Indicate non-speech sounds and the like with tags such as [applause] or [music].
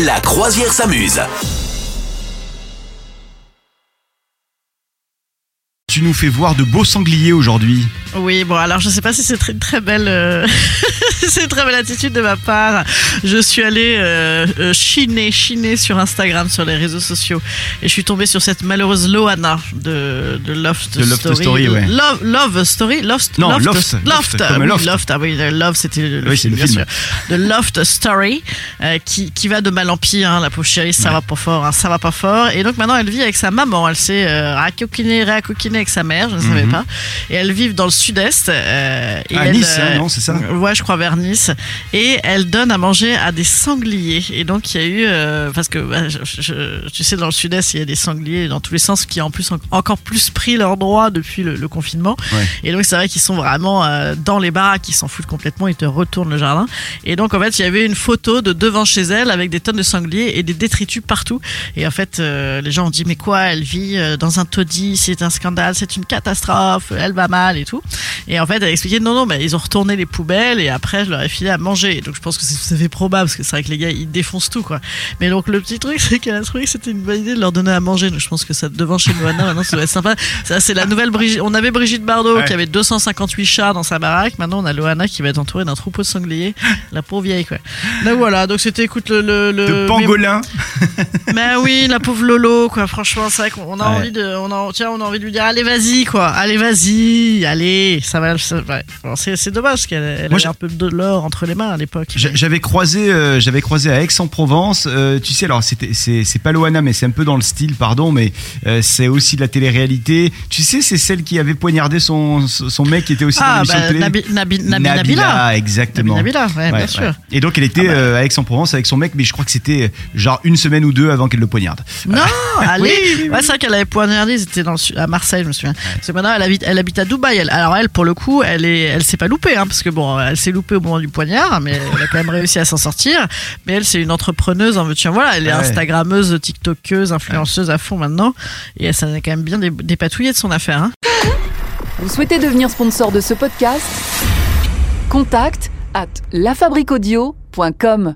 La croisière s'amuse. Tu nous fais voir de beaux sangliers aujourd'hui. Oui, bon, alors je sais pas si c'est très très belle, euh, [laughs] c'est une très belle attitude de ma part. Je suis allée euh, euh, chiner, chiner sur Instagram, sur les réseaux sociaux, et je suis tombée sur cette malheureuse Loana de, de Loft De Story. Story, ouais. Love, Love Story, Loft, Non, Loft, Loft, Loft, Loft, comme oui, Loft. Loft, ah oui, le Love, c'était le, Oui, c'est film, le bien film. sûr. De Loft Story, euh, qui, qui va de mal en pire, hein, la pauvre chérie, ça Ouais. va pas fort, hein, ça va pas fort. Et donc maintenant, elle vit avec sa maman, elle s'est euh, racoquinée, réacoquinée avec sa mère, je ne savais Mhm. pas. Et elles vivent dans le sud-est. euh, À elle, Nice, hein, non, c'est ça Ouais, je crois vers Nice. Et elle donne à manger à des sangliers. Et donc, il y a eu. euh, parce que, bah, je- je- tu sais, dans le sud-est, il y a des sangliers dans tous les sens qui ont en plus, en- encore plus pris leurs droits depuis le, le confinement. Ouais. Et donc, c'est vrai qu'ils sont vraiment euh, dans les baraques, ils s'en foutent complètement, ils te retournent le jardin. Et donc, en fait, il y avait une photo de devant chez elle avec des tonnes de sangliers et des détritus partout. Et en fait, euh, les gens ont dit, mais quoi, elle vit dans un taudis, c'est un scandale, c'est une catastrophe, elle va mal et tout. Et en fait, elle a expliqué, non, non, mais ils ont retourné les poubelles et après, je leur ai filé à manger. Donc, je pense que c'est tout à fait probable parce que c'est vrai que les gars, ils défoncent tout, quoi. Mais donc, le petit truc, [laughs] c'est qu'elle a trouvé que c'était une bonne idée de leur donner à manger. Donc, je pense que ça, devant chez Moana, maintenant, ça doit être sympa. Ça, c'est la nouvelle Brigitte. On avait Brigitte Bardot Ouais. qui avait 258 chats dans sa baraque. Maintenant, on a Loana qui va être entourée d'un troupeau de sangliers. La pauvre vieille, quoi. Donc, voilà. Donc, c'était, écoute, le, le, le- De pangolin. mais oui, la pauvre Lolo, quoi. Franchement, c'est vrai qu'on a Ouais. envie de, on a, tiens, on a envie de lui dire, allez, vas-y, quoi. Allez, vas-y, allez, ça va. c'est, c'est dommage qu'elle Moi, j'ai- un peu de l'or entre les mains à l'époque. J'a- J'avais croisé, euh, j'avais croisé à Aix-en-Provence. euh, tu sais, alors c'était, c'est, c'est pas Loana, mais c'est un peu dans le style, pardon, mais euh, c'est aussi de la télé-réalité. Tu sais, c'est celle qui avait poignardé son, son mec qui était aussi dans Ah, l'émission bah. Nabi, Nabi, Nabi, Nabila. exactement. Nabi Nabila, ouais, Ouais, bien sûr. ouais. Et donc elle était Ah bah. à Aix-en-Provence avec son mec, mais je crois que c'était genre une semaine ou deux avant qu'elle le poignarde. Non, allez. Oui, oui, c'est vrai qu'elle avait poignardé, c'était dans le à Marseille, je me souviens. Que maintenant, elle habite, elle habite à Dubaï. Elle, alors elle, pour le coup, elle est, elle s'est pas loupée, hein, parce que bon, elle s'est loupée au moment du poignard, mais elle a quand même réussi à s'en sortir. Mais elle, c'est une entrepreneuse en veux-tu voilà. Elle est Ouais. Instagrammeuse, TikTokeuse, influenceuse à fond maintenant. Et elle s'en est quand même bien dé- dépatouillée de son affaire. Hein. Vous souhaitez devenir sponsor de ce podcast? Contact à lafabriquaudio.com.